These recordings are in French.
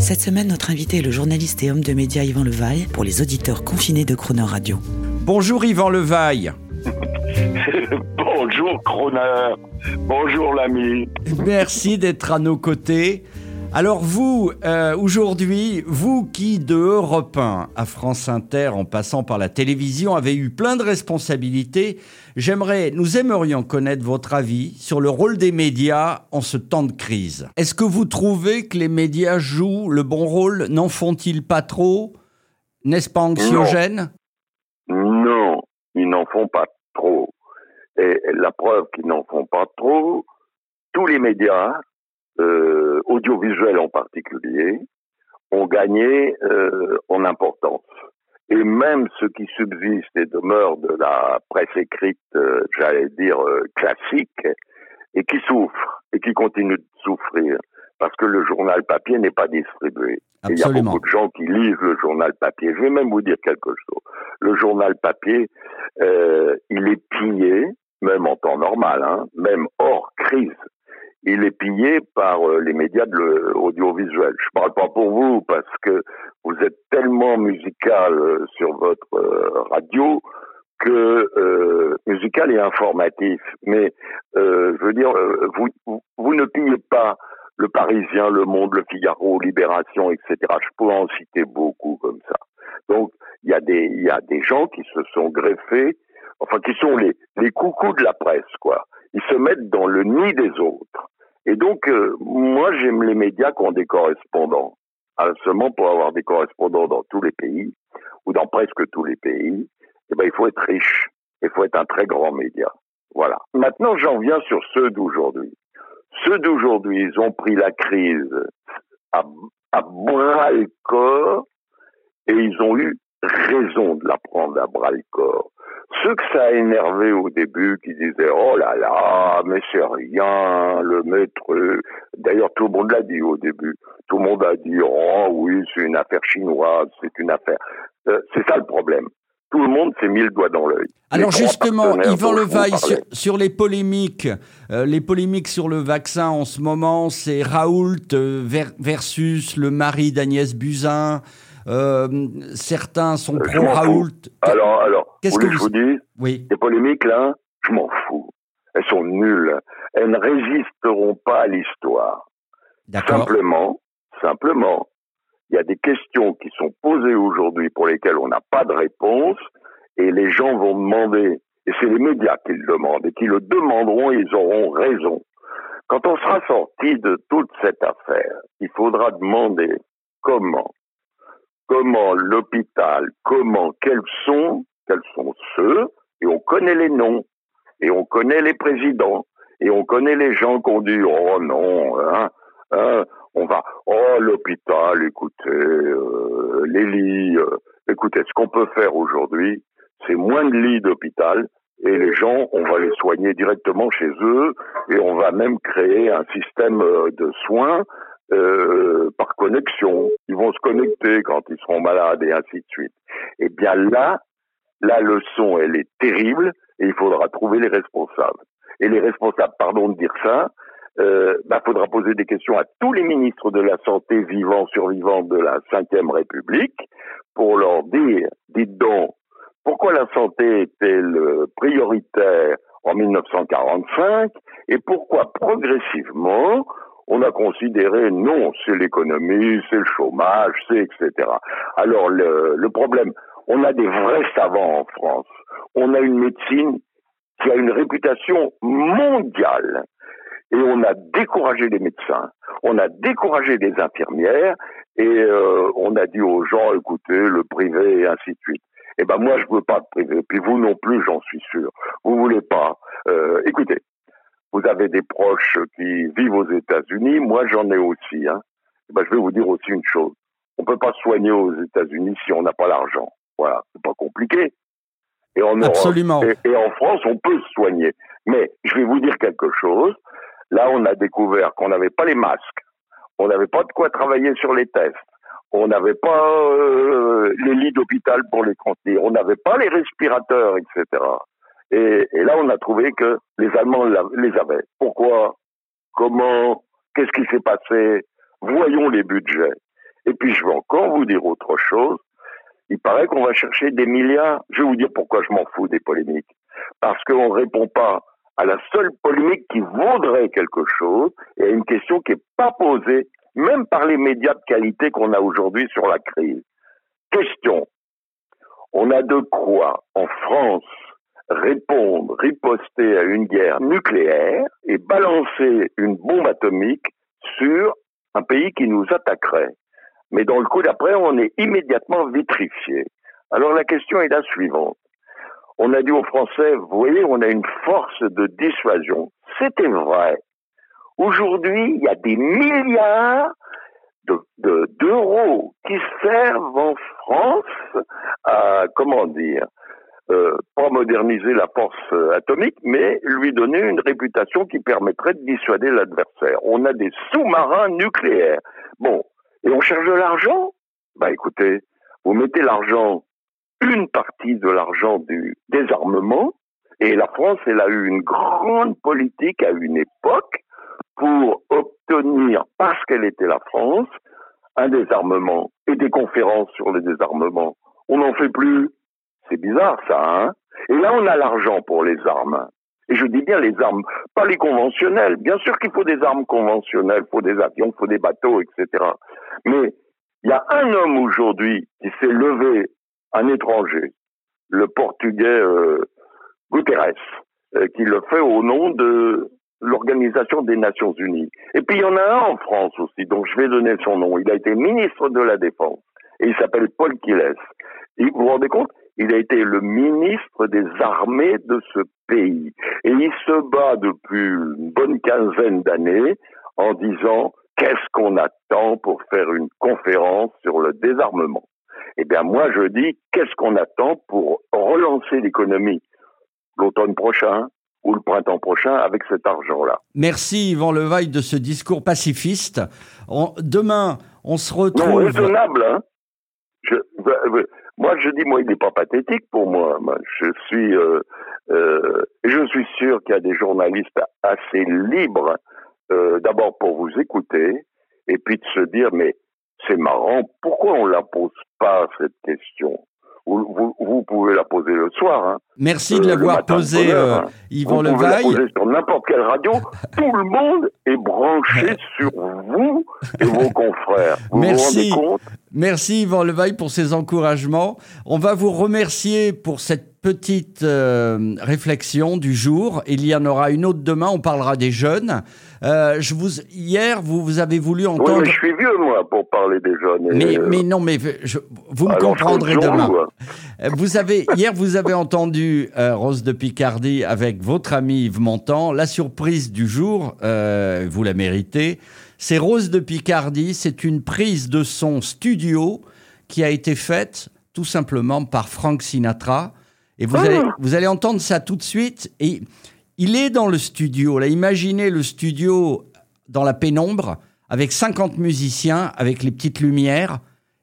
Cette semaine, notre invité est le journaliste et homme de médias Yvan Levaille pour les auditeurs confinés de Crooner Radio. Bonjour Yvan Levaille. Bonjour Croner, bonjour l'ami. Merci d'être à nos côtés. Alors vous, euh, aujourd'hui, vous qui de Europe 1 à France Inter, en passant par la télévision, avez eu plein de responsabilités, j'aimerais, nous aimerions connaître votre avis sur le rôle des médias en ce temps de crise. Est-ce que vous trouvez que les médias jouent le bon rôle? N'en font-ils pas trop? N'est-ce pas anxiogène? Non, ils n'en font pas trop. Et la preuve qu'ils n'en font pas trop, tous les médias, euh, audiovisuels en particulier, ont gagné euh, en importance. Et même ceux qui subsistent et demeurent de la presse écrite, euh, j'allais dire euh, classique, et qui souffrent, et qui continuent de souffrir, parce que le journal papier n'est pas distribué. Il y a beaucoup de gens qui lisent le journal papier. Je vais même vous dire quelque chose. Le journal papier, il est pillé, même en temps normal, hein, même. Il est par euh, les médias de le- audiovisuel. Je parle pas pour vous parce que vous êtes tellement musical euh, sur votre euh, radio que euh, musical et informatif. Mais euh, je veux dire, vous, vous, ne pillez pas le Parisien, Le Monde, Le Figaro, Libération, etc. Je pourrais en citer beaucoup comme ça. Donc, il y a des, y a des gens qui se sont greffés, enfin, qui sont les, les coucous de la presse, quoi. Ils se mettent dans le nid des autres. Et donc, euh, moi, j'aime les médias qui ont des correspondants. Alors, seulement pour avoir des correspondants dans tous les pays, ou dans presque tous les pays, eh ben, il faut être riche. Il faut être un très grand média. Voilà. Maintenant, j'en viens sur ceux d'aujourd'hui. Ceux d'aujourd'hui, ils ont pris la crise à, à bras le corps et ils ont eu raison de la prendre à bras le corps. Ceux que ça a énervé au début, qui disaient oh là là, mais c'est rien, le maître. D'ailleurs, tout le monde l'a dit au début. Tout le monde a dit oh oui, c'est une affaire chinoise, c'est une affaire. Euh, c'est ça le problème. Tout le monde s'est mis le doigt dans l'œil. Alors justement, Yvan Levaille, sur, les polémiques, euh, les polémiques sur le vaccin en ce moment, c'est Raoult euh, ver- versus le mari d'Agnès Buzyn. Euh, certains sont Euh, je pro m'en fous. Raoult. Alors, alors, Qu'est-ce que je vous- dise Oui. Les polémiques, là, je m'en fous. Elles sont nulles. Elles ne résisteront pas à l'histoire. Simplement, simplement, il y a des questions qui sont posées aujourd'hui pour lesquelles on n'a pas de réponse et les gens vont demander, et c'est les médias qui le demandent, et qui le demanderont, ils auront raison. Quand on sera sorti de toute cette affaire, il faudra demander comment, comment l'hôpital, comment, quels sont, quels sont ceux, et on connaît les noms, et on connaît les présidents, et on connaît les gens qui ont dit, oh non, hein, hein, on va, oh l'hôpital, écoutez, euh, les lits, euh, écoutez, ce qu'on peut faire aujourd'hui, c'est moins de lits d'hôpital, et les gens, on va les soigner directement chez eux, et on va même créer un système euh, de soins par connexion. Ils vont se connecter quand ils seront malades et ainsi de suite. Et bien là, la leçon, elle est terrible et il faudra trouver les responsables. Et les responsables, pardon de dire ça, euh, bah, faudra poser des questions à tous les ministres de la Santé vivants, survivants de la Cinquième République pour leur dire, dites donc, pourquoi la santé est-elle euh, prioritaire en 1945 et pourquoi progressivement on a considéré non, c'est l'économie, c'est le chômage, c'est etc. Alors le, le problème, on a des vrais savants en France. On a une médecine qui a une réputation mondiale. Et on a découragé les médecins, on a découragé les infirmières, et euh, on a dit aux gens, écoutez, le privé, et ainsi de suite. Eh ben moi, je veux pas de privé, puis vous non plus, j'en suis sûr. Vous voulez pas. Euh, écoutez, vous avez des proches qui vivent aux États-Unis, moi j'en ai aussi. Hein. Eh ben, je vais vous dire aussi une chose. On peut pas soigner aux États-Unis si on n'a pas l'argent. Voilà, c'est pas compliqué. Et en Europe, et, et en France, on peut se soigner. Mais je vais vous dire quelque chose. Là, on a découvert qu'on n'avait pas les masques, on n'avait pas de quoi travailler sur les tests, on n'avait pas euh, les lits d'hôpital pour les contenir, on n'avait pas les respirateurs, etc. Et, et là, on a trouvé que les Allemands les avaient. Pourquoi? Comment? Qu'est-ce qui s'est passé? Voyons les budgets. Et puis, je vais encore vous dire autre chose. Il paraît qu'on va chercher des milliards. Je vais vous dire pourquoi je m'en fous des polémiques. Parce qu'on ne répond pas à la seule polémique qui vaudrait quelque chose et à une question qui n'est pas posée, même par les médias de qualité qu'on a aujourd'hui sur la crise. Question. On a de quoi, en France, répondre, riposter à une guerre nucléaire et balancer une bombe atomique sur un pays qui nous attaquerait. Mais dans le coup d'après, on est immédiatement vitrifié. Alors la question est la suivante. On a dit aux Français, vous voyez, on a une force de dissuasion. C'était vrai. Aujourd'hui, il y a des milliards de- de- d'euros qui servent en France à, comment dire, euh, pas moderniser la force euh, atomique, mais lui donner une réputation qui permettrait de dissuader l'adversaire. On a des sous-marins nucléaires. Bon, et on cherche de l'argent Bah écoutez, vous mettez l'argent, une partie de l'argent du désarmement, et la France, elle a eu une grande politique à une époque pour obtenir, parce qu'elle était la France, un désarmement et des conférences sur le désarmement. On n'en fait plus. C'est bizarre ça, hein Et là, on a l'argent pour les armes. Et je dis bien les armes, pas les conventionnelles. Bien sûr qu'il faut des armes conventionnelles, il faut des avions, il faut des bateaux, etc. Mais il y a un homme aujourd'hui qui s'est levé, un étranger, le portugais euh, Guterres, euh, qui le fait au nom de l'Organisation des Nations Unies. Et puis il y en a un en France aussi, dont je vais donner son nom. Il a été ministre de la Défense. Et il s'appelle Paul Quiles. Et vous vous rendez compte Il a été le ministre des armées de ce pays. Et il se bat depuis une bonne quinzaine d'années en disant qu'est-ce qu'on attend pour faire une conférence sur le désarmement? Eh bien, moi, je dis qu'est-ce qu'on attend pour relancer l'économie l'automne prochain ou le printemps prochain avec cet argent-là? Merci Yvan Levaille de ce discours pacifiste. On- demain, on se Non, retrouve. raisonnable, hein je, euh, Moi, je dis, moi, il n'est pas pathétique pour moi. Je suis, euh, euh, je suis sûr qu'il y a des journalistes assez libres, euh, d'abord pour vous écouter, et puis de se dire, mais c'est marrant, pourquoi on la pose pas cette question? Vous, vous, vous pouvez la poser le soir. Hein. Merci Euh, de le l'avoir matin de posé, bonne heure, euh, hein. Yvan vous pouvez la Levaille. poser sur n'importe quelle radio. Tout le monde est branché sur vous et vos confrères. Vous Merci. vous rendez compte? Merci Yvan Levaille pour ces encouragements. On va vous remercier pour cette petite euh, réflexion du jour. Il y en aura une autre demain. On parlera des jeunes. Euh, je vous, hier, vous, vous avez voulu Oui, entendre. mais je suis vieux, moi, pour parler des jeunes. mais, euh, mais non, mais je- vous me alors, comprendrez demain. vous, hein. Vous avez, hier, vous avez entendu Rose de Picardie avec votre ami Yves Montand. La surprise du jour, vous la méritez, c'est Rose de Picardie. C'est une prise de son studio qui a été faite tout simplement par Frank Sinatra. Et vous, Ah. allez, vous allez entendre ça tout de suite. Et il est dans le studio. Là, imaginez le studio dans la pénombre avec 50 musiciens, avec les petites lumières.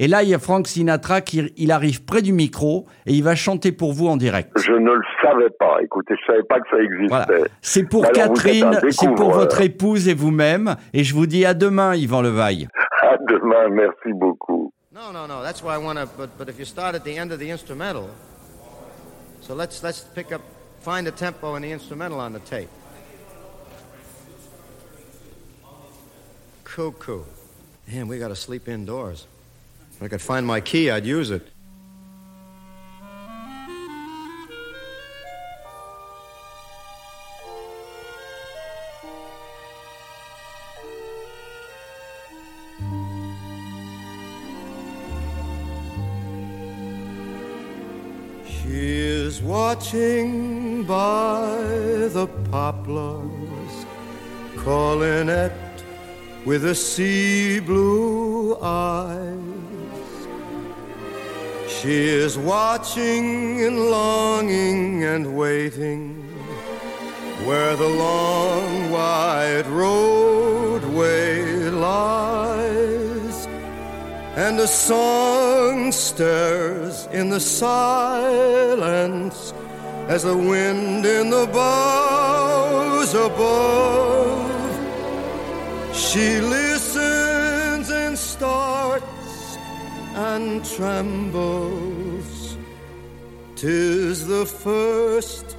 Et là, il y a Frank Sinatra qui il arrive près du micro et il va chanter pour vous en direct. Je ne le savais pas. Écoutez, je savais pas que ça existait. Voilà. C'est pour Alors, Catherine, c'est pour votre épouse et vous-même. Et je vous dis à demain, Yvan Levaille. À demain, merci beaucoup. No, no, no. That's why I want to. But but if you start at the end of the instrumental, so let's let's pick up, find the tempo and the instrumental on the tape. Cuckoo. Damn, we got to sleep indoors. If I could find my key, I'd use it. She is watching by the poplars, calling it with a sea blue eyes. She is watching and longing and waiting where the long wide roadway lies, and a song stirs in the silence as the wind in the boughs above. She listens and trembles. Tis the first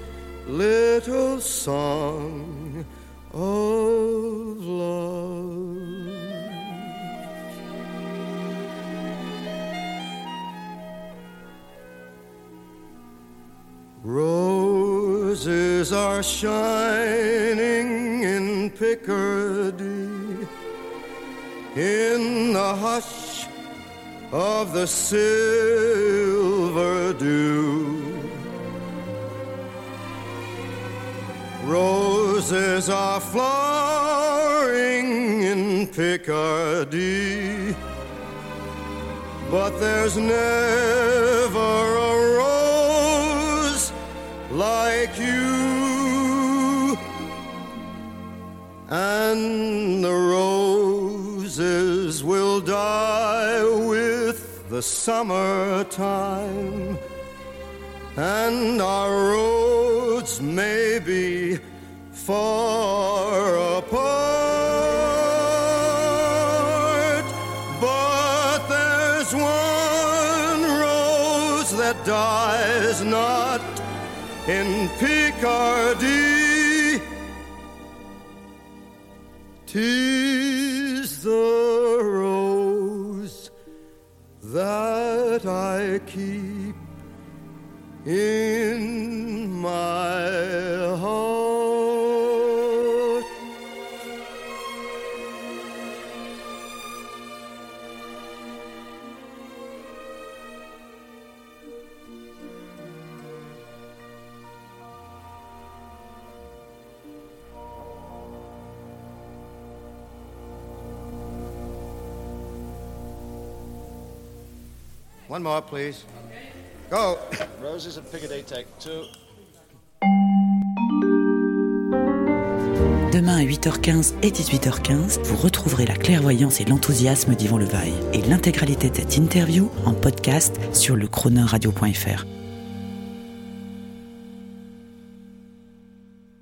little song of love. Roses are shining in Picardy in the hush of the silver dew. Roses are flowering in Picardy, but there's never a rose like you. And the roses will die the summertime and our roads may be far apart, but there's one rose that dies not in Picardy. One more, please. Go. Roses and Piccadilly take two. Demain à 8h15 et 18h15, vous retrouverez la clairvoyance et l'enthousiasme d'Yvan Levaille et l'intégralité de cette interview en podcast sur le chroneurradio.fr.